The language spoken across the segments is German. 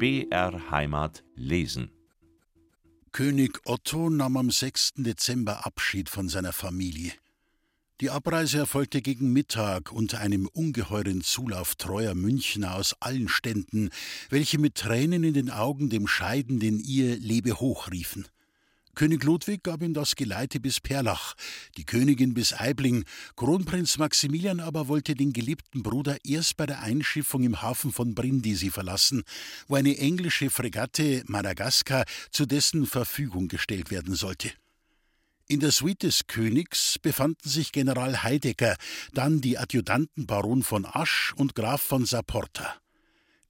BR Heimat lesen. König Otto nahm am 6. Dezember Abschied von seiner Familie. Die Abreise erfolgte gegen Mittag unter einem ungeheuren Zulauf treuer Münchner aus allen Ständen, welche mit Tränen in den Augen dem Scheidenden ihr Lebe hoch riefen. König Ludwig gab ihm das Geleite bis Perlach, die Königin bis Aibling, Kronprinz Maximilian aber wollte den geliebten Bruder erst bei der Einschiffung im Hafen von Brindisi verlassen, wo eine englische Fregatte Madagaskar zu dessen Verfügung gestellt werden sollte. In der Suite des Königs befanden sich General Heidecker, dann die Adjutanten Baron von Asch und Graf von Saporta.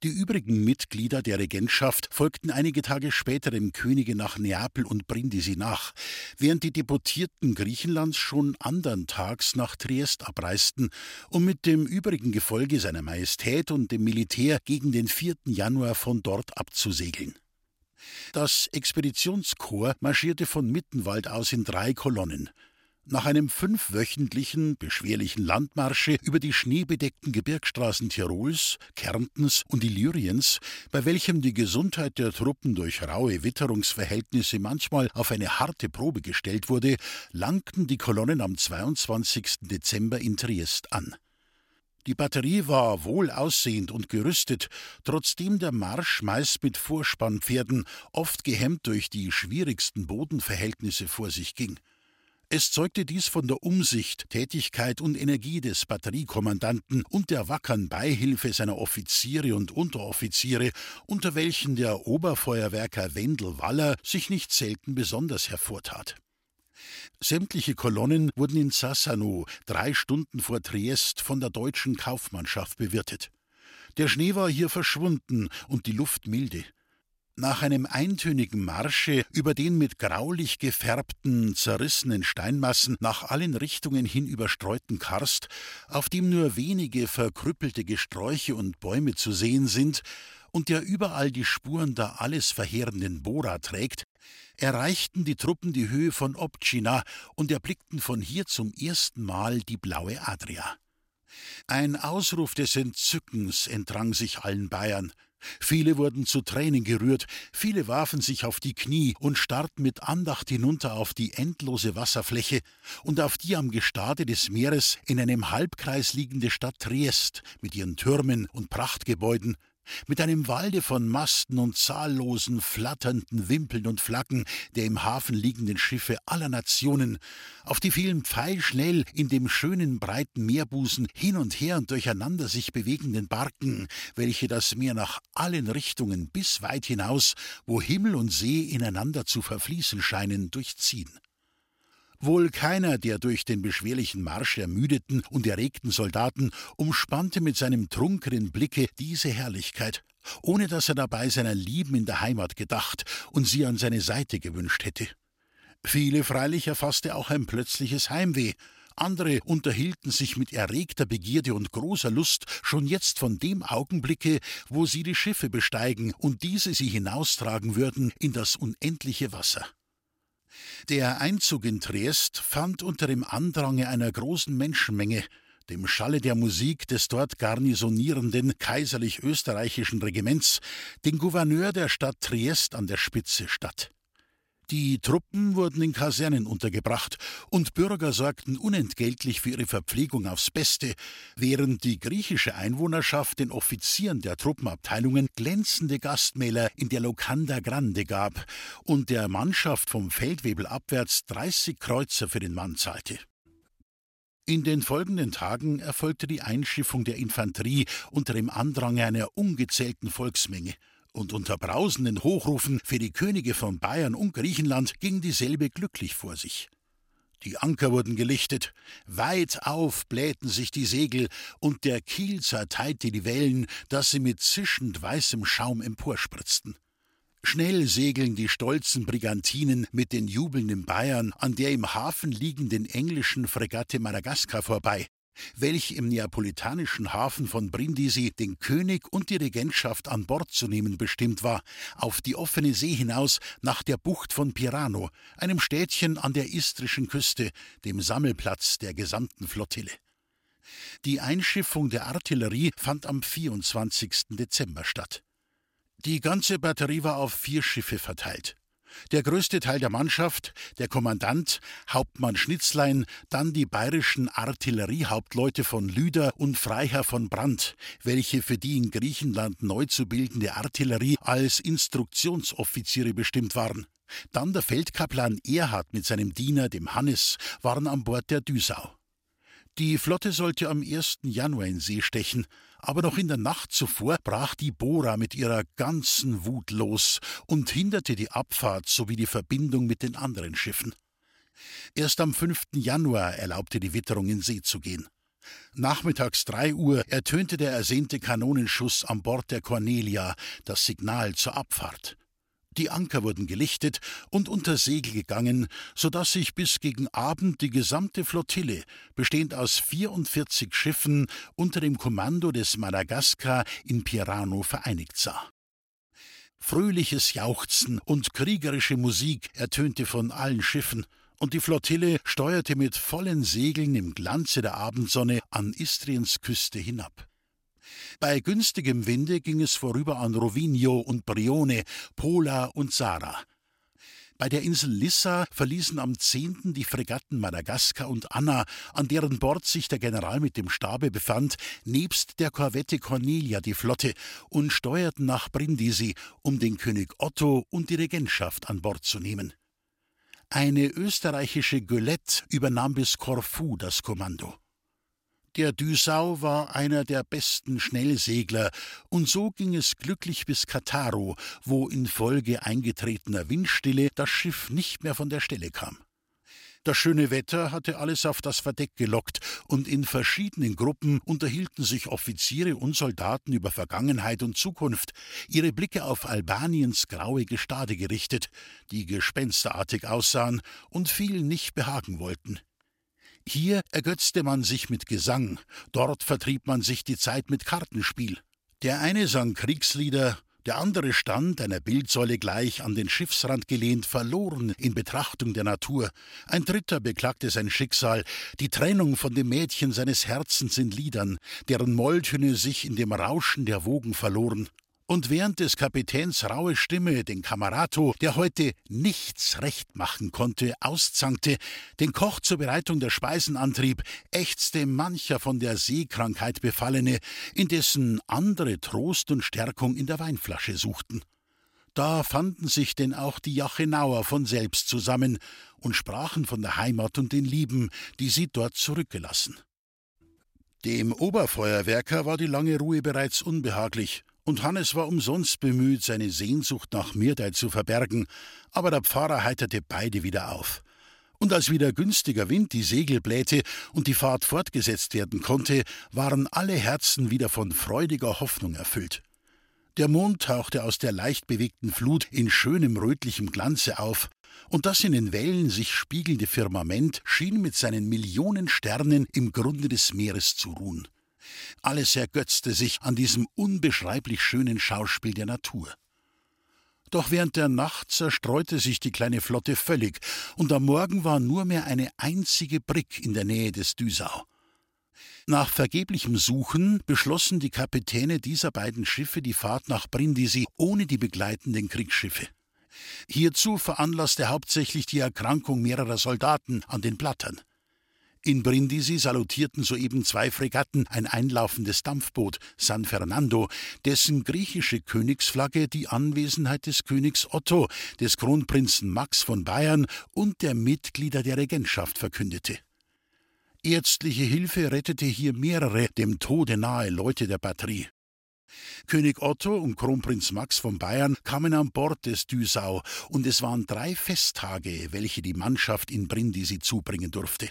Die übrigen Mitglieder der Regentschaft folgten einige Tage später dem Könige nach Neapel und Brindisi nach, während die Deputierten Griechenlands schon andern Tags nach Triest abreisten, um mit dem übrigen Gefolge seiner Majestät und dem Militär gegen den 4. Januar von dort abzusegeln. Das Expeditionskorps marschierte von Mittenwald aus in drei Kolonnen. Nach einem fünfwöchentlichen, beschwerlichen Landmarsche über die schneebedeckten Gebirgsstraßen Tirols, Kärntens und Illyriens, bei welchem die Gesundheit der Truppen durch raue Witterungsverhältnisse manchmal auf eine harte Probe gestellt wurde, langten die Kolonnen am 22. Dezember in Triest an. Die Batterie war wohl aussehend und gerüstet, trotzdem der Marsch meist mit Vorspannpferden, oft gehemmt durch die schwierigsten Bodenverhältnisse vor sich ging. Es zeugte dies von der Umsicht, Tätigkeit und Energie des Batteriekommandanten und der wackern Beihilfe seiner Offiziere und Unteroffiziere, unter welchen der Oberfeuerwerker Wendel Waller sich nicht selten besonders hervortat. Sämtliche Kolonnen wurden in Sassano, drei Stunden vor Triest, von der deutschen Kaufmannschaft bewirtet. Der Schnee war hier verschwunden und die Luft milde. Nach einem eintönigen Marsche über den mit graulich gefärbten, zerrissenen Steinmassen nach allen Richtungen hin überstreuten Karst, auf dem nur wenige verkrüppelte Gesträuche und Bäume zu sehen sind und der überall die Spuren der alles verheerenden Bora trägt, erreichten die Truppen die Höhe von Obcina und erblickten von hier zum ersten Mal die blaue Adria. Ein Ausruf des Entzückens entrang sich allen Bayern. Viele wurden zu Tränen gerührt, viele warfen sich auf die Knie und starrten mit Andacht hinunter auf die endlose Wasserfläche und auf die am Gestade des Meeres in einem Halbkreis liegende Stadt Triest mit ihren Türmen und Prachtgebäuden, mit einem Walde von Masten und zahllosen flatternden Wimpeln und Flaggen der im Hafen liegenden Schiffe aller Nationen, auf die vielen pfeilschnell in dem schönen breiten Meerbusen hin und her und durcheinander sich bewegenden Barken, welche das Meer nach allen Richtungen bis weit hinaus, wo Himmel und See ineinander zu verfließen scheinen, durchziehen. Wohl keiner der durch den beschwerlichen Marsch ermüdeten und erregten Soldaten umspannte mit seinem trunkenen Blicke diese Herrlichkeit, ohne dass er dabei seiner Lieben in der Heimat gedacht und sie an seine Seite gewünscht hätte. Viele freilich erfasste auch ein plötzliches Heimweh, andere unterhielten sich mit erregter Begierde und großer Lust schon jetzt von dem Augenblicke, wo sie die Schiffe besteigen und diese sie hinaustragen würden in das unendliche Wasser. Der Einzug in Triest fand unter dem Andrange einer großen Menschenmenge, dem Schalle der Musik des dort garnisonierenden kaiserlich-österreichischen Regiments, den Gouverneur der Stadt Triest an der Spitze statt. Die Truppen wurden in Kasernen untergebracht und Bürger sorgten unentgeltlich für ihre Verpflegung aufs Beste, während die griechische Einwohnerschaft den Offizieren der Truppenabteilungen glänzende Gastmähler in der Locanda Grande gab und der Mannschaft vom Feldwebel abwärts 30 Kreuzer für den Mann zahlte. In den folgenden Tagen erfolgte die Einschiffung der Infanterie unter dem Andrange einer ungezählten Volksmenge und unter brausenden Hochrufen für die Könige von Bayern und Griechenland ging dieselbe glücklich vor sich. Die Anker wurden gelichtet, weit auf blähten sich die Segel, und der Kiel zerteilte die Wellen, dass sie mit zischend weißem Schaum emporspritzten. Schnell segeln die stolzen Brigantinen mit den jubelnden Bayern an der im Hafen liegenden englischen Fregatte Madagaskar vorbei, welch im neapolitanischen Hafen von Brindisi den König und die Regentschaft an Bord zu nehmen bestimmt war, auf die offene See hinaus nach der Bucht von Pirano, einem Städtchen an der istrischen Küste, dem Sammelplatz der gesamten Flottille. Die Einschiffung der Artillerie fand am 24. Dezember statt. Die ganze Batterie war auf vier Schiffe verteilt. Der größte Teil der Mannschaft, der Kommandant, Hauptmann Schnitzlein, dann die bayerischen Artilleriehauptleute von Lüder und Freiherr von Brandt, welche für die in Griechenland neu zu bildende Artillerie als Instruktionsoffiziere bestimmt waren. Dann der Feldkaplan Erhard mit seinem Diener, dem Hannes, waren an Bord der Düsau. Die Flotte sollte am 1. Januar in See stechen, aber noch in der Nacht zuvor brach die Bora mit ihrer ganzen Wut los und hinderte die Abfahrt sowie die Verbindung mit den anderen Schiffen. Erst am 5. Januar erlaubte die Witterung in See zu gehen. Nachmittags drei Uhr ertönte der ersehnte Kanonenschuss an Bord der Cornelia, das Signal zur Abfahrt. Die Anker wurden gelichtet und unter Segel gegangen, so dass sich bis gegen Abend die gesamte Flottille, bestehend aus 44 Schiffen, unter dem Kommando des Madagaskar in Pirano vereinigt sah. Fröhliches Jauchzen und kriegerische Musik ertönte von allen Schiffen, und die Flottille steuerte mit vollen Segeln im Glanze der Abendsonne an Istriens Küste hinab. Bei günstigem Winde ging es vorüber an Rovigno und Brione, Pola und Sara. Bei der Insel Lissa verließen am 10. die Fregatten Madagaskar und Anna, an deren Bord sich der General mit dem Stabe befand, nebst der Korvette Cornelia die Flotte und steuerten nach Brindisi, um den König Otto und die Regentschaft an Bord zu nehmen. Eine österreichische Gölette übernahm bis Korfu das Kommando. Der Düsau war einer der besten Schnellsegler, und so ging es glücklich bis Kataro, wo infolge eingetretener Windstille das Schiff nicht mehr von der Stelle kam. Das schöne Wetter hatte alles auf das Verdeck gelockt, und in verschiedenen Gruppen unterhielten sich Offiziere und Soldaten über Vergangenheit und Zukunft, ihre Blicke auf Albaniens graue Gestade gerichtet, die gespensterartig aussahen und vielen nicht behagen wollten. Hier ergötzte man sich mit Gesang, dort vertrieb man sich die Zeit mit Kartenspiel. Der eine sang Kriegslieder, der andere stand, einer Bildsäule gleich, an den Schiffsrand gelehnt, verloren in Betrachtung der Natur. Ein dritter beklagte sein Schicksal, die Trennung von dem Mädchen seines Herzens in Liedern, deren Molltöne sich in dem Rauschen der Wogen verloren und während des Kapitäns raue Stimme den Kamerato, der heute nichts recht machen konnte, auszankte, den Koch zur Bereitung der Speisen antrieb, ächzte mancher von der Seekrankheit Befallene, indessen andere Trost und Stärkung in der Weinflasche suchten. Da fanden sich denn auch die Jachenauer von selbst zusammen und sprachen von der Heimat und den Lieben, die sie dort zurückgelassen. Dem Oberfeuerwerker war die lange Ruhe bereits unbehaglich, und Hannes war umsonst bemüht, seine Sehnsucht nach Mirdei zu verbergen, aber der Pfarrer heiterte beide wieder auf. Und als wieder günstiger Wind die Segel blähte und die Fahrt fortgesetzt werden konnte, waren alle Herzen wieder von freudiger Hoffnung erfüllt. Der Mond tauchte aus der leicht bewegten Flut in schönem rötlichem Glanze auf, und das in den Wellen sich spiegelnde Firmament schien mit seinen Millionen Sternen im Grunde des Meeres zu ruhen. Alles ergötzte sich an diesem unbeschreiblich schönen Schauspiel der Natur. Doch während der Nacht zerstreute sich die kleine Flotte völlig, und am Morgen war nur mehr eine einzige Brick in der Nähe des Düsau. Nach vergeblichem Suchen beschlossen die Kapitäne dieser beiden Schiffe die Fahrt nach Brindisi ohne die begleitenden Kriegsschiffe. Hierzu veranlasste hauptsächlich die Erkrankung mehrerer Soldaten an den Blattern. In Brindisi salutierten soeben zwei Fregatten ein einlaufendes Dampfboot, San Fernando, dessen griechische Königsflagge die Anwesenheit des Königs Otto, des Kronprinzen Max von Bayern und der Mitglieder der Regentschaft verkündete. Ärztliche Hilfe rettete hier mehrere dem Tode nahe Leute der Batterie. König Otto und Kronprinz Max von Bayern kamen an Bord des Düsau, und es waren drei Festtage, welche die Mannschaft in Brindisi zubringen durfte.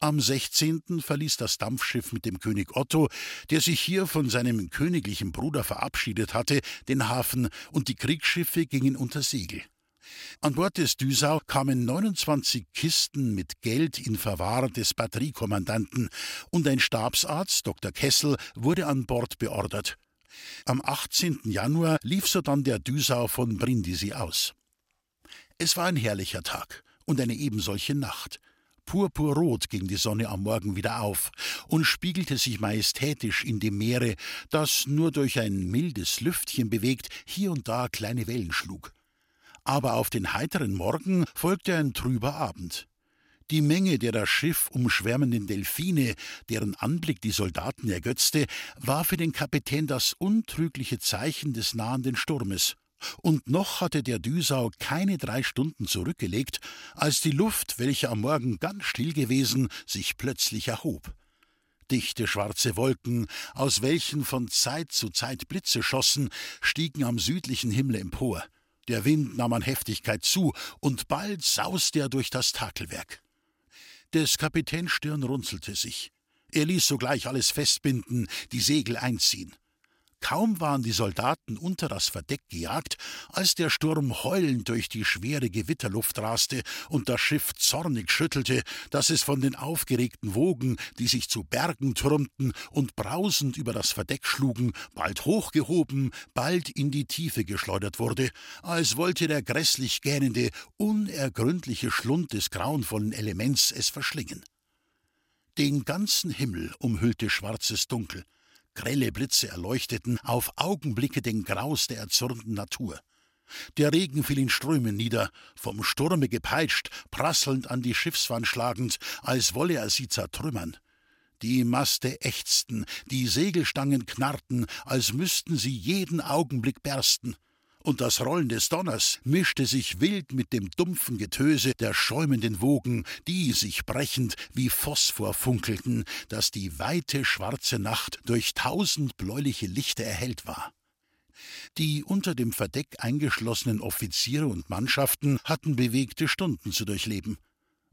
Am 16. verließ das Dampfschiff mit dem König Otto, der sich hier von seinem königlichen Bruder verabschiedet hatte, den Hafen, und die Kriegsschiffe gingen unter Segel. An Bord des Düsau kamen 29 Kisten mit Geld in Verwahr des Batteriekommandanten und ein Stabsarzt, Dr. Kessel, wurde an Bord beordert. Am 18. Januar lief sodann der Düsau von Brindisi aus. Es war ein herrlicher Tag und eine ebensolche Nacht. Purpurrot gegen die Sonne am Morgen wieder auf und spiegelte sich majestätisch in dem Meere, das nur durch ein mildes Lüftchen bewegt hier und da kleine Wellen schlug. Aber auf den heiteren Morgen folgte ein trüber Abend. Die Menge der das Schiff umschwärmenden Delfine, deren Anblick die Soldaten ergötzte, war für den Kapitän das untrügliche Zeichen des nahenden Sturmes. Und noch hatte der Düsau keine drei Stunden zurückgelegt, als die Luft, welche am Morgen ganz still gewesen, sich plötzlich erhob. Dichte schwarze Wolken, aus welchen von Zeit zu Zeit Blitze schossen, stiegen am südlichen Himmel empor. Der Wind nahm an Heftigkeit zu, und bald sauste er durch das Takelwerk. Des Kapitäns Stirn runzelte sich. Er ließ sogleich alles festbinden, die Segel einziehen. Kaum waren die Soldaten unter das Verdeck gejagt, als der Sturm heulend durch die schwere Gewitterluft raste und das Schiff zornig schüttelte, dass es von den aufgeregten Wogen, die sich zu Bergen türmten und brausend über das Verdeck schlugen, bald hochgehoben, bald in die Tiefe geschleudert wurde, als wollte der grässlich gähnende, unergründliche Schlund des grauenvollen Elements es verschlingen. Den ganzen Himmel umhüllte schwarzes Dunkel, Grelle Blitze erleuchteten auf Augenblicke den Graus der erzürnten Natur. Der Regen fiel in Strömen nieder, vom Sturme gepeitscht, prasselnd an die Schiffswand schlagend, als wolle er sie zertrümmern. Die Maste ächzten, die Segelstangen knarrten, als müssten sie jeden Augenblick bersten und das Rollen des Donners mischte sich wild mit dem dumpfen Getöse der schäumenden Wogen, die sich brechend wie Phosphor funkelten, dass die weite schwarze Nacht durch tausend bläuliche Lichter erhellt war. Die unter dem Verdeck eingeschlossenen Offiziere und Mannschaften hatten bewegte Stunden zu durchleben.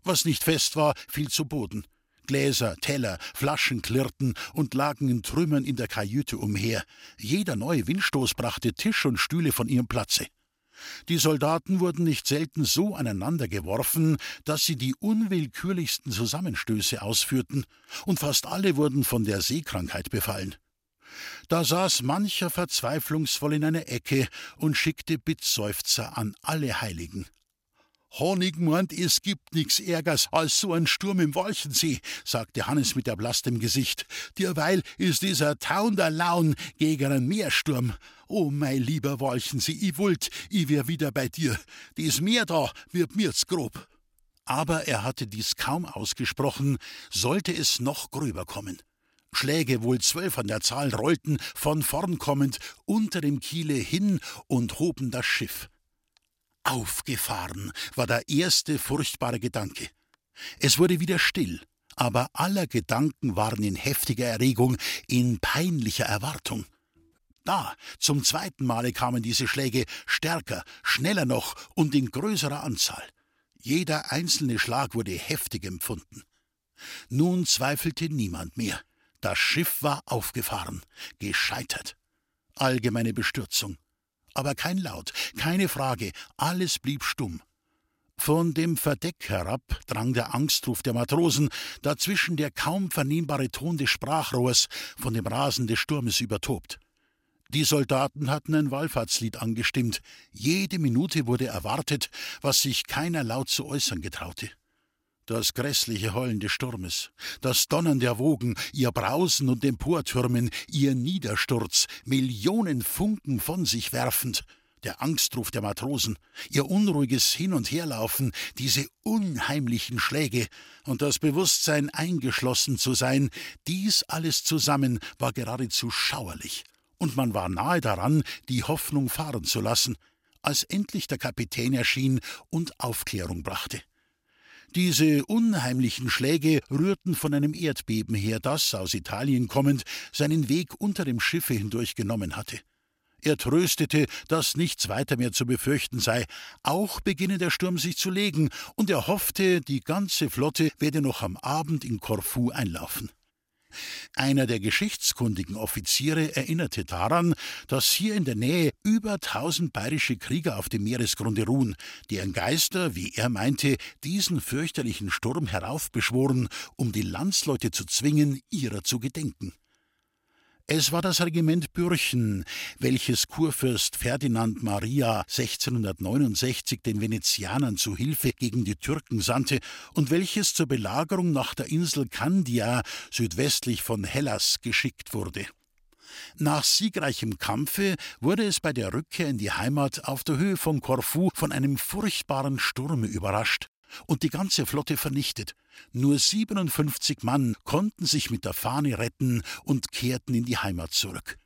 Was nicht fest war, fiel zu Boden. Gläser, Teller, Flaschen klirrten und lagen in Trümmern in der Kajüte umher. Jeder neue Windstoß brachte Tisch und Stühle von ihrem Platze. Die Soldaten wurden nicht selten so aneinander geworfen, dass sie die unwillkürlichsten Zusammenstöße ausführten, und fast alle wurden von der Seekrankheit befallen. Da saß mancher verzweiflungsvoll in einer Ecke und schickte Bittseufzer an alle Heiligen. Honig meint, es gibt nix Ärgers als so ein Sturm im Walchensee, sagte Hannes mit erblasstem Gesicht. Derweil ist dieser Taunder Laun gegen einen Meersturm. Oh, mein lieber Walchensee, ich wollt, ich wär wieder bei dir. Dies Meer da wird mir's grob. Aber er hatte dies kaum ausgesprochen, sollte es noch gröber kommen. Schläge, wohl zwölf an der Zahl, rollten, von vorn kommend, unter dem Kiele hin und hoben das Schiff. Aufgefahren war der erste furchtbare Gedanke. Es wurde wieder still, aber aller Gedanken waren in heftiger Erregung, in peinlicher Erwartung. Da, zum zweiten Male kamen diese Schläge stärker, schneller noch und in größerer Anzahl. Jeder einzelne Schlag wurde heftig empfunden. Nun zweifelte niemand mehr. Das Schiff war aufgefahren, gescheitert. Allgemeine Bestürzung aber kein Laut, keine Frage, alles blieb stumm. Von dem Verdeck herab drang der Angstruf der Matrosen, dazwischen der kaum vernehmbare Ton des Sprachrohrs, von dem Rasen des Sturmes übertobt. Die Soldaten hatten ein Wallfahrtslied angestimmt. Jede Minute wurde erwartet, was sich keiner laut zu äußern getraute. Das grässliche Heulen des Sturmes, das Donnern der Wogen, ihr Brausen und Emportürmen, ihr Niedersturz, Millionen Funken von sich werfend, der Angstruf der Matrosen, ihr unruhiges Hin- und Herlaufen, diese unheimlichen Schläge und das Bewusstsein, eingeschlossen zu sein, dies alles zusammen war geradezu schauerlich, und man war nahe daran, die Hoffnung fahren zu lassen, als endlich der Kapitän erschien und Aufklärung brachte. Diese unheimlichen Schläge rührten von einem Erdbeben her, das, aus Italien kommend, seinen Weg unter dem Schiffe hindurch genommen hatte. Er tröstete, dass nichts weiter mehr zu befürchten sei, auch beginne der Sturm sich zu legen, und er hoffte, die ganze Flotte werde noch am Abend in Korfu einlaufen. Einer der geschichtskundigen Offiziere erinnerte daran, dass hier in der Nähe über tausend bayerische Krieger auf dem Meeresgrunde ruhen, deren Geister, wie er meinte, diesen fürchterlichen Sturm heraufbeschworen, um die Landsleute zu zwingen, ihrer zu gedenken. Es war das Regiment Bürchen, welches Kurfürst Ferdinand Maria 1669 den Venezianern zu Hilfe gegen die Türken sandte und welches zur Belagerung nach der Insel Candia südwestlich von Hellas geschickt wurde. Nach siegreichem Kampfe wurde es bei der Rückkehr in die Heimat auf der Höhe von Korfu von einem furchtbaren Sturme überrascht und die ganze Flotte vernichtet. Nur 57 Mann konnten sich mit der Fahne retten und kehrten in die Heimat zurück.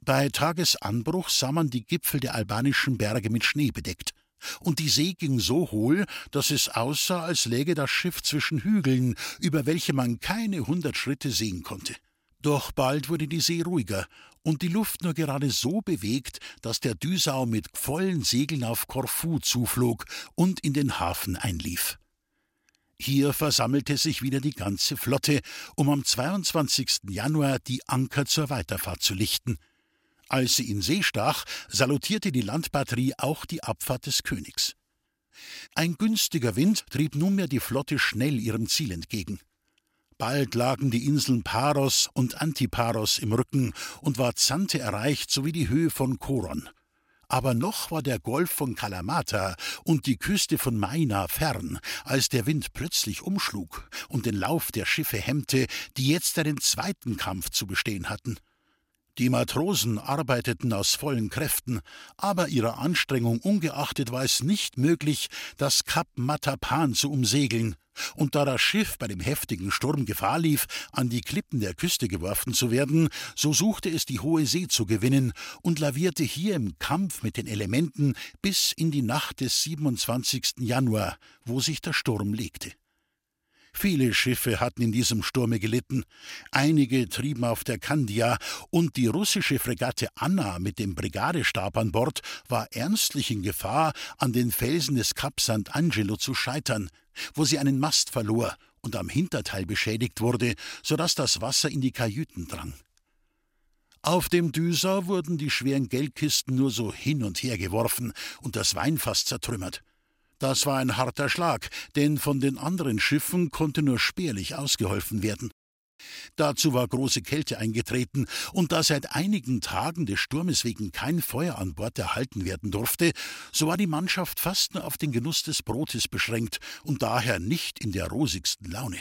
Bei Tagesanbruch sah man die Gipfel der albanischen Berge mit Schnee bedeckt, und die See ging so hohl, dass es aussah, als läge das Schiff zwischen Hügeln, über welche man keine hundert Schritte sehen konnte. Doch bald wurde die See ruhiger und die Luft nur gerade so bewegt, dass der Düsau mit vollen Segeln auf Korfu zuflog und in den Hafen einlief. Hier versammelte sich wieder die ganze Flotte, um am 22. Januar die Anker zur Weiterfahrt zu lichten. Als sie in See stach, salutierte die Landbatterie auch die Abfahrt des Königs. Ein günstiger Wind trieb nunmehr die Flotte schnell ihrem Ziel entgegen. Bald lagen die Inseln Paros und Antiparos im Rücken und war Zante erreicht sowie die Höhe von Koron. Aber noch war der Golf von Kalamata und die Küste von Maina fern, als der Wind plötzlich umschlug und den Lauf der Schiffe hemmte, die jetzt einen zweiten Kampf zu bestehen hatten. Die Matrosen arbeiteten aus vollen Kräften, aber ihrer Anstrengung ungeachtet war es nicht möglich, das Kap Matapan zu umsegeln, und da das Schiff bei dem heftigen Sturm Gefahr lief, an die Klippen der Küste geworfen zu werden, so suchte es die hohe See zu gewinnen und lavierte hier im Kampf mit den Elementen bis in die Nacht des 27. Januar, wo sich der Sturm legte. Viele Schiffe hatten in diesem Sturme gelitten. Einige trieben auf der Candia und die russische Fregatte Anna mit dem Brigadestab an Bord war ernstlich in Gefahr, an den Felsen des Kap St. Angelo zu scheitern wo sie einen Mast verlor und am Hinterteil beschädigt wurde, so dass das Wasser in die Kajüten drang. Auf dem Düser wurden die schweren Geldkisten nur so hin und her geworfen und das Weinfass zertrümmert. Das war ein harter Schlag, denn von den anderen Schiffen konnte nur spärlich ausgeholfen werden. Dazu war große Kälte eingetreten, und da seit einigen Tagen des Sturmes wegen kein Feuer an Bord erhalten werden durfte, so war die Mannschaft fast nur auf den Genuss des Brotes beschränkt und daher nicht in der rosigsten Laune.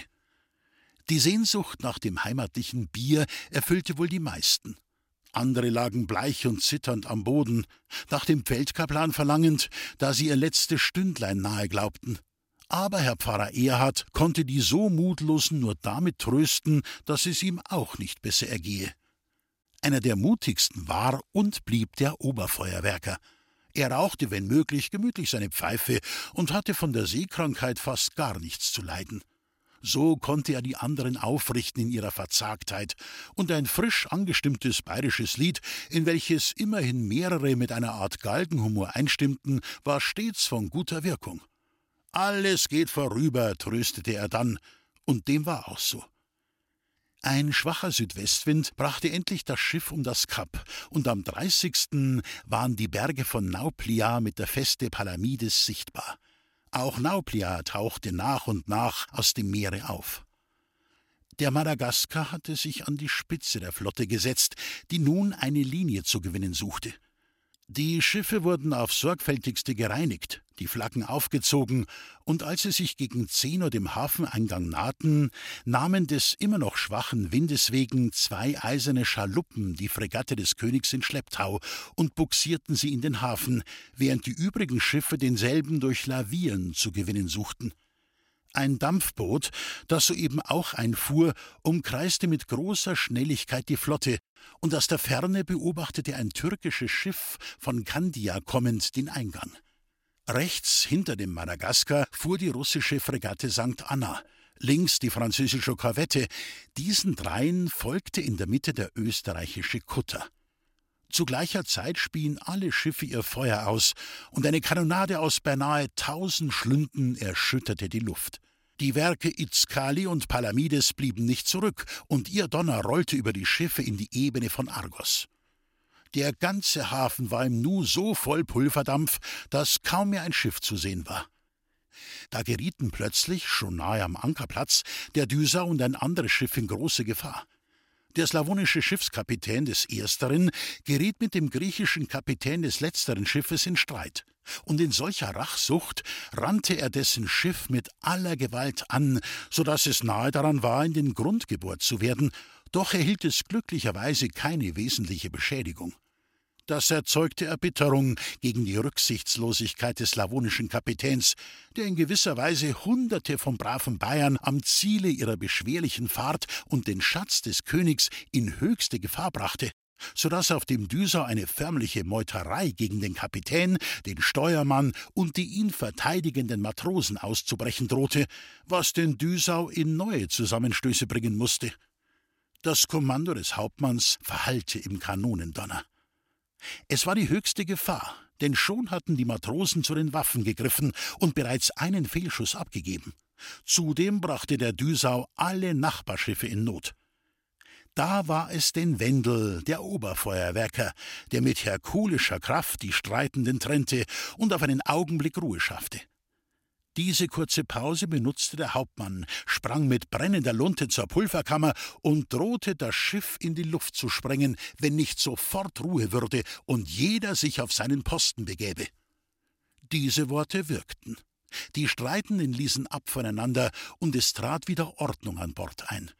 Die Sehnsucht nach dem heimatlichen Bier erfüllte wohl die meisten. Andere lagen bleich und zitternd am Boden, nach dem Feldkaplan verlangend, da sie ihr letztes Stündlein nahe glaubten. Aber Herr Pfarrer Erhard konnte die so Mutlosen nur damit trösten, dass es ihm auch nicht besser ergehe. Einer der mutigsten war und blieb der Oberfeuerwerker. Er rauchte, wenn möglich, gemütlich seine Pfeife und hatte von der Seekrankheit fast gar nichts zu leiden. So konnte er die anderen aufrichten in ihrer Verzagtheit, und ein frisch angestimmtes bayerisches Lied, in welches immerhin mehrere mit einer Art Galgenhumor einstimmten, war stets von guter Wirkung. Alles geht vorüber, tröstete er dann, und dem war auch so. Ein schwacher Südwestwind brachte endlich das Schiff um das Kap, und am 30. waren die Berge von Nauplia mit der Feste Palamides sichtbar. Auch Nauplia tauchte nach und nach aus dem Meere auf. Der Madagaskar hatte sich an die Spitze der Flotte gesetzt, die nun eine Linie zu gewinnen suchte. Die Schiffe wurden auf sorgfältigste gereinigt, die Flaggen aufgezogen, und als sie sich gegen zehn Uhr dem Hafeneingang nahten, nahmen des immer noch schwachen Windes wegen zwei eiserne Schaluppen die Fregatte des Königs in Schlepptau und buxierten sie in den Hafen, während die übrigen Schiffe denselben durch Lavieren zu gewinnen suchten. Ein Dampfboot, das soeben auch einfuhr, umkreiste mit großer Schnelligkeit die Flotte, und aus der Ferne beobachtete ein türkisches Schiff von Kandia kommend den Eingang. Rechts hinter dem Madagaskar fuhr die russische Fregatte St. Anna, links die französische Korvette, diesen dreien folgte in der Mitte der österreichische Kutter. Zu gleicher Zeit spien alle Schiffe ihr Feuer aus, und eine Kanonade aus beinahe tausend Schlünden erschütterte die Luft. Die Werke Itzkali und Palamides blieben nicht zurück, und ihr Donner rollte über die Schiffe in die Ebene von Argos. Der ganze Hafen war im Nu so voll Pulverdampf, dass kaum mehr ein Schiff zu sehen war. Da gerieten plötzlich, schon nahe am Ankerplatz, der Düser und ein anderes Schiff in große Gefahr. Der slawonische Schiffskapitän des Ersteren geriet mit dem griechischen Kapitän des letzteren Schiffes in Streit. Und in solcher Rachsucht rannte er dessen Schiff mit aller Gewalt an, so dass es nahe daran war, in den Grund gebohrt zu werden, doch erhielt es glücklicherweise keine wesentliche Beschädigung. Das erzeugte Erbitterung gegen die Rücksichtslosigkeit des slawonischen Kapitäns, der in gewisser Weise Hunderte von braven Bayern am Ziele ihrer beschwerlichen Fahrt und den Schatz des Königs in höchste Gefahr brachte, so dass auf dem Düser eine förmliche Meuterei gegen den Kapitän, den Steuermann und die ihn verteidigenden Matrosen auszubrechen drohte, was den Düsau in neue Zusammenstöße bringen musste. Das Kommando des Hauptmanns verhallte im Kanonendonner. Es war die höchste Gefahr, denn schon hatten die Matrosen zu den Waffen gegriffen und bereits einen Fehlschuss abgegeben. Zudem brachte der Düsau alle Nachbarschiffe in Not. Da war es den Wendel, der Oberfeuerwerker, der mit herkulischer Kraft die Streitenden trennte und auf einen Augenblick Ruhe schaffte. Diese kurze Pause benutzte der Hauptmann, sprang mit brennender Lunte zur Pulverkammer und drohte, das Schiff in die Luft zu sprengen, wenn nicht sofort Ruhe würde und jeder sich auf seinen Posten begäbe. Diese Worte wirkten. Die Streitenden ließen ab voneinander und es trat wieder Ordnung an Bord ein.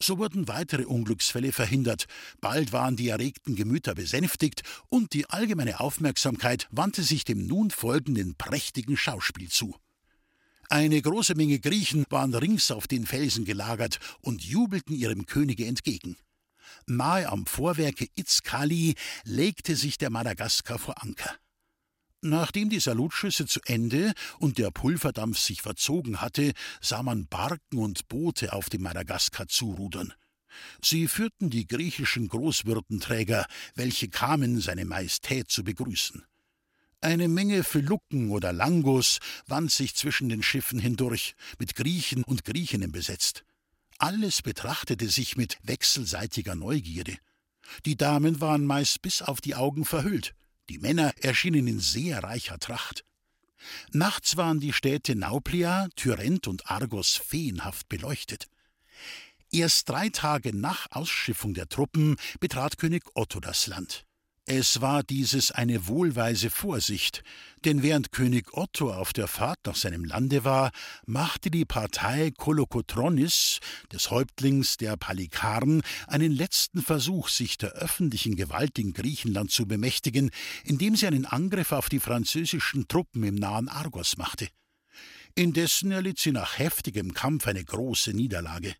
So wurden weitere Unglücksfälle verhindert, bald waren die erregten Gemüter besänftigt und die allgemeine Aufmerksamkeit wandte sich dem nun folgenden prächtigen Schauspiel zu. Eine große Menge Griechen waren rings auf den Felsen gelagert und jubelten ihrem Könige entgegen. Nahe am Vorwerke Itzkali legte sich der Madagaskar vor Anker. Nachdem die Salutschüsse zu Ende und der Pulverdampf sich verzogen hatte, sah man Barken und Boote auf dem Madagaskar zurudern. Sie führten die griechischen Großwürdenträger, welche kamen, seine Majestät zu begrüßen. Eine Menge Felucken oder Langos wand sich zwischen den Schiffen hindurch, mit Griechen und Griechinnen besetzt. Alles betrachtete sich mit wechselseitiger Neugierde. Die Damen waren meist bis auf die Augen verhüllt, die Männer erschienen in sehr reicher Tracht. Nachts waren die Städte Nauplia, Tyrent und Argos feenhaft beleuchtet. Erst drei Tage nach Ausschiffung der Truppen betrat König Otto das Land. Es war dieses eine wohlweise Vorsicht, denn während König Otto auf der Fahrt nach seinem Lande war, machte die Partei Kolokotronis, des Häuptlings der Palikaren, einen letzten Versuch, sich der öffentlichen Gewalt in Griechenland zu bemächtigen, indem sie einen Angriff auf die französischen Truppen im nahen Argos machte. Indessen erlitt sie nach heftigem Kampf eine große Niederlage.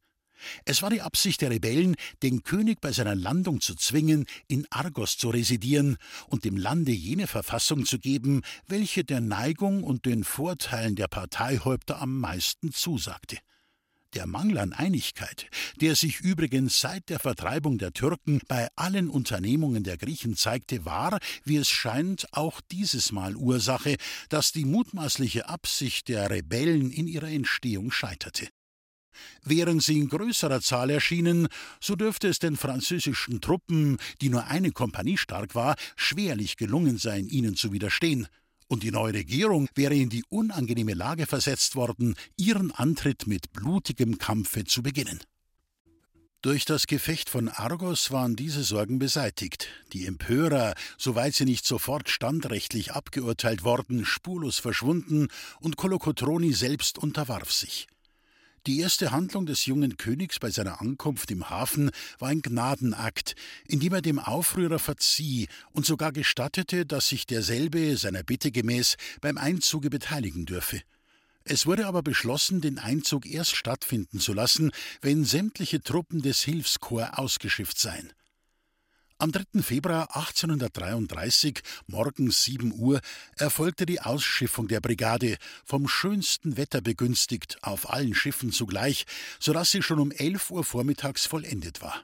Es war die Absicht der Rebellen, den König bei seiner Landung zu zwingen, in Argos zu residieren und dem Lande jene Verfassung zu geben, welche der Neigung und den Vorteilen der Parteihäupter am meisten zusagte. Der Mangel an Einigkeit, der sich übrigens seit der Vertreibung der Türken bei allen Unternehmungen der Griechen zeigte, war, wie es scheint, auch dieses Mal Ursache, dass die mutmaßliche Absicht der Rebellen in ihrer Entstehung scheiterte. Wären sie in größerer Zahl erschienen, so dürfte es den französischen Truppen, die nur eine Kompanie stark war, schwerlich gelungen sein, ihnen zu widerstehen, und die neue Regierung wäre in die unangenehme Lage versetzt worden, ihren Antritt mit blutigem Kampfe zu beginnen. Durch das Gefecht von Argos waren diese Sorgen beseitigt, die Empörer, soweit sie nicht sofort standrechtlich abgeurteilt worden, spurlos verschwunden, und Kolokotroni selbst unterwarf sich. Die erste Handlung des jungen Königs bei seiner Ankunft im Hafen war ein Gnadenakt, in dem er dem Aufrührer verzieh und sogar gestattete, dass sich derselbe seiner Bitte gemäß beim Einzuge beteiligen dürfe. Es wurde aber beschlossen, den Einzug erst stattfinden zu lassen, wenn sämtliche Truppen des Hilfskorps ausgeschifft seien. Am 3. Februar 1833, morgens 7 Uhr, erfolgte die Ausschiffung der Brigade, vom schönsten Wetter begünstigt, auf allen Schiffen zugleich, so dass sie schon um 11 Uhr vormittags vollendet war.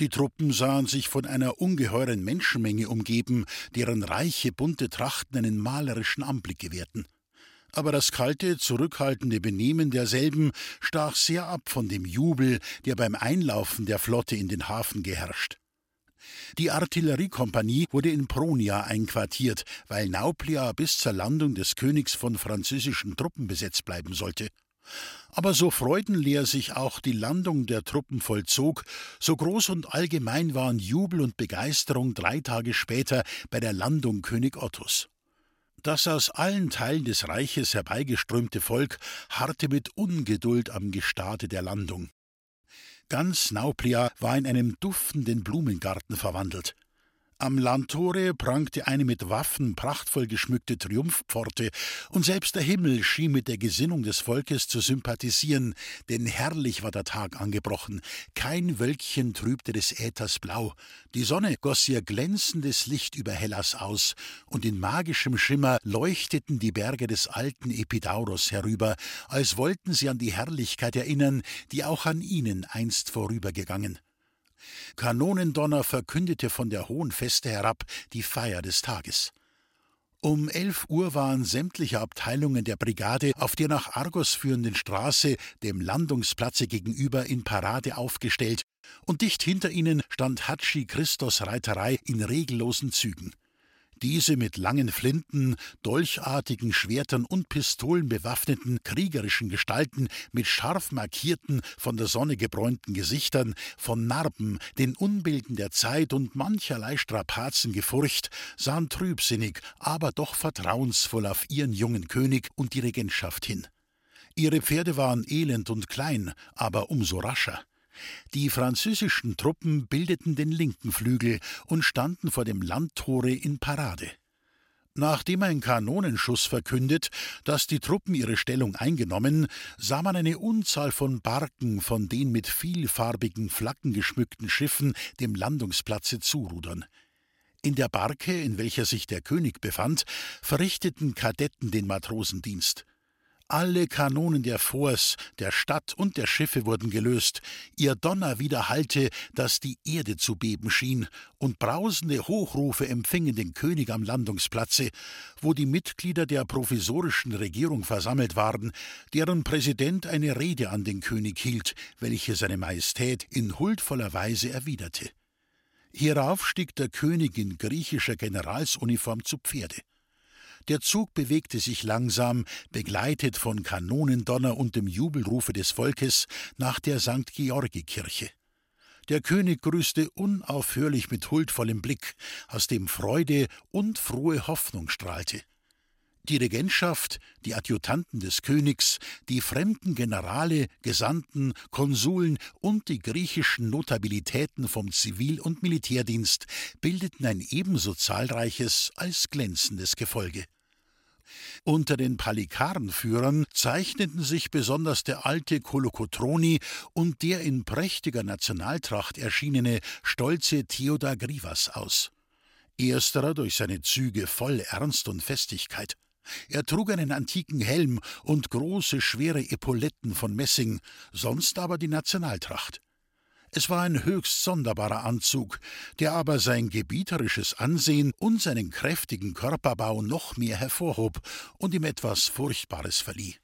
Die Truppen sahen sich von einer ungeheuren Menschenmenge umgeben, deren reiche, bunte Trachten einen malerischen Anblick gewährten. Aber das kalte, zurückhaltende Benehmen derselben stach sehr ab von dem Jubel, der beim Einlaufen der Flotte in den Hafen geherrscht. Die Artilleriekompanie wurde in Pronia einquartiert, weil Nauplia bis zur Landung des Königs von französischen Truppen besetzt bleiben sollte. Aber so freudenleer sich auch die Landung der Truppen vollzog, so groß und allgemein waren Jubel und Begeisterung drei Tage später bei der Landung König Ottos. Das aus allen Teilen des Reiches herbeigeströmte Volk harrte mit Ungeduld am Gestade der Landung. Ganz Nauplia war in einem duftenden Blumengarten verwandelt. Am Landtore prangte eine mit Waffen prachtvoll geschmückte Triumphpforte, und selbst der Himmel schien mit der Gesinnung des Volkes zu sympathisieren, denn herrlich war der Tag angebrochen, kein Wölkchen trübte des Äthers Blau, die Sonne goss ihr glänzendes Licht über Hellas aus, und in magischem Schimmer leuchteten die Berge des alten Epidauros herüber, als wollten sie an die Herrlichkeit erinnern, die auch an ihnen einst vorübergegangen. Kanonendonner verkündete von der hohen Feste herab die Feier des Tages. Um elf Uhr waren sämtliche Abteilungen der Brigade auf der nach Argos führenden Straße, dem Landungsplatze gegenüber, in Parade aufgestellt, und dicht hinter ihnen stand Hatschi Christos Reiterei in regellosen Zügen. Diese mit langen Flinten, dolchartigen Schwertern und Pistolen bewaffneten kriegerischen Gestalten mit scharf markierten, von der Sonne gebräunten Gesichtern, von Narben, den Unbilden der Zeit und mancherlei Strapazen gefurcht, sahen trübsinnig, aber doch vertrauensvoll auf ihren jungen König und die Regentschaft hin. Ihre Pferde waren elend und klein, aber umso rascher. Die französischen Truppen bildeten den linken Flügel und standen vor dem Landtore in Parade. Nachdem ein Kanonenschuss verkündet, dass die Truppen ihre Stellung eingenommen, sah man eine Unzahl von Barken von den mit vielfarbigen Flaggen geschmückten Schiffen dem Landungsplatze zurudern. In der Barke, in welcher sich der König befand, verrichteten Kadetten den Matrosendienst. Alle Kanonen der Forts, der Stadt und der Schiffe wurden gelöst, ihr Donner widerhallte, dass die Erde zu beben schien, und brausende Hochrufe empfingen den König am Landungsplatze, wo die Mitglieder der provisorischen Regierung versammelt waren, deren Präsident eine Rede an den König hielt, welche seine Majestät in huldvoller Weise erwiderte. Hierauf stieg der König in griechischer Generalsuniform zu Pferde. Der Zug bewegte sich langsam, begleitet von Kanonendonner und dem Jubelrufe des Volkes, nach der St. Georgi-Kirche. Der König grüßte unaufhörlich mit huldvollem Blick, aus dem Freude und frohe Hoffnung strahlte. Die Regentschaft, die Adjutanten des Königs, die fremden Generale, Gesandten, Konsuln und die griechischen Notabilitäten vom Zivil- und Militärdienst bildeten ein ebenso zahlreiches als glänzendes Gefolge. Unter den Palikarenführern zeichneten sich besonders der alte Kolokotroni und der in prächtiger Nationaltracht erschienene stolze Theodor Grivas aus. Ersterer durch seine Züge voll Ernst und Festigkeit. Er trug einen antiken Helm und große, schwere Epauletten von Messing, sonst aber die Nationaltracht. Es war ein höchst sonderbarer Anzug, der aber sein gebieterisches Ansehen und seinen kräftigen Körperbau noch mehr hervorhob und ihm etwas Furchtbares verlieh.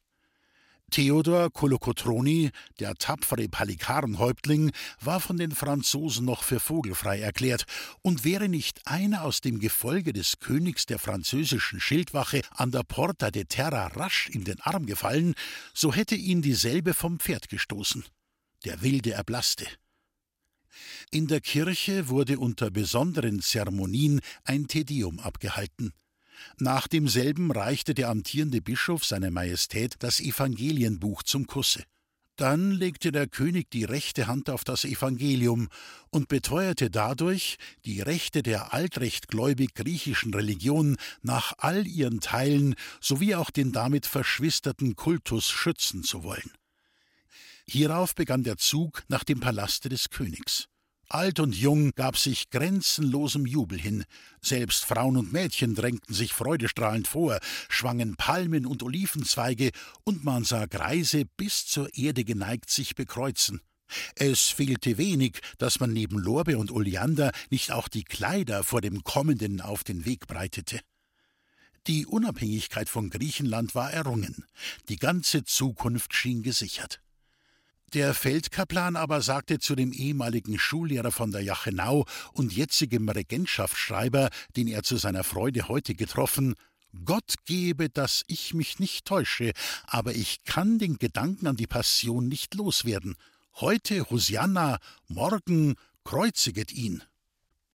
Theodor Kolokotroni, der tapfere Palikarenhäuptling, war von den Franzosen noch für vogelfrei erklärt, und wäre nicht einer aus dem Gefolge des Königs der französischen Schildwache an der Porta de Terra rasch in den Arm gefallen, so hätte ihn dieselbe vom Pferd gestoßen. Der Wilde erblaßte. In der Kirche wurde unter besonderen Zeremonien ein Tedeum abgehalten. Nach demselben reichte der amtierende Bischof seiner Majestät das Evangelienbuch zum Kusse. Dann legte der König die rechte Hand auf das Evangelium und beteuerte dadurch, die Rechte der altrechtgläubig griechischen Religion nach all ihren Teilen sowie auch den damit verschwisterten Kultus schützen zu wollen. Hierauf begann der Zug nach dem Palaste des Königs. Alt und Jung gab sich grenzenlosem Jubel hin. Selbst Frauen und Mädchen drängten sich freudestrahlend vor, schwangen Palmen und Olivenzweige, und man sah Greise bis zur Erde geneigt sich bekreuzen. Es fehlte wenig, dass man neben Lorbe und Oleander nicht auch die Kleider vor dem Kommenden auf den Weg breitete. Die Unabhängigkeit von Griechenland war errungen, die ganze Zukunft schien gesichert. Der Feldkaplan aber sagte zu dem ehemaligen Schullehrer von der Jachenau und jetzigem Regentschaftsschreiber, den er zu seiner Freude heute getroffen, Gott gebe, dass ich mich nicht täusche, aber ich kann den Gedanken an die Passion nicht loswerden. Heute Hosianna, morgen kreuziget ihn.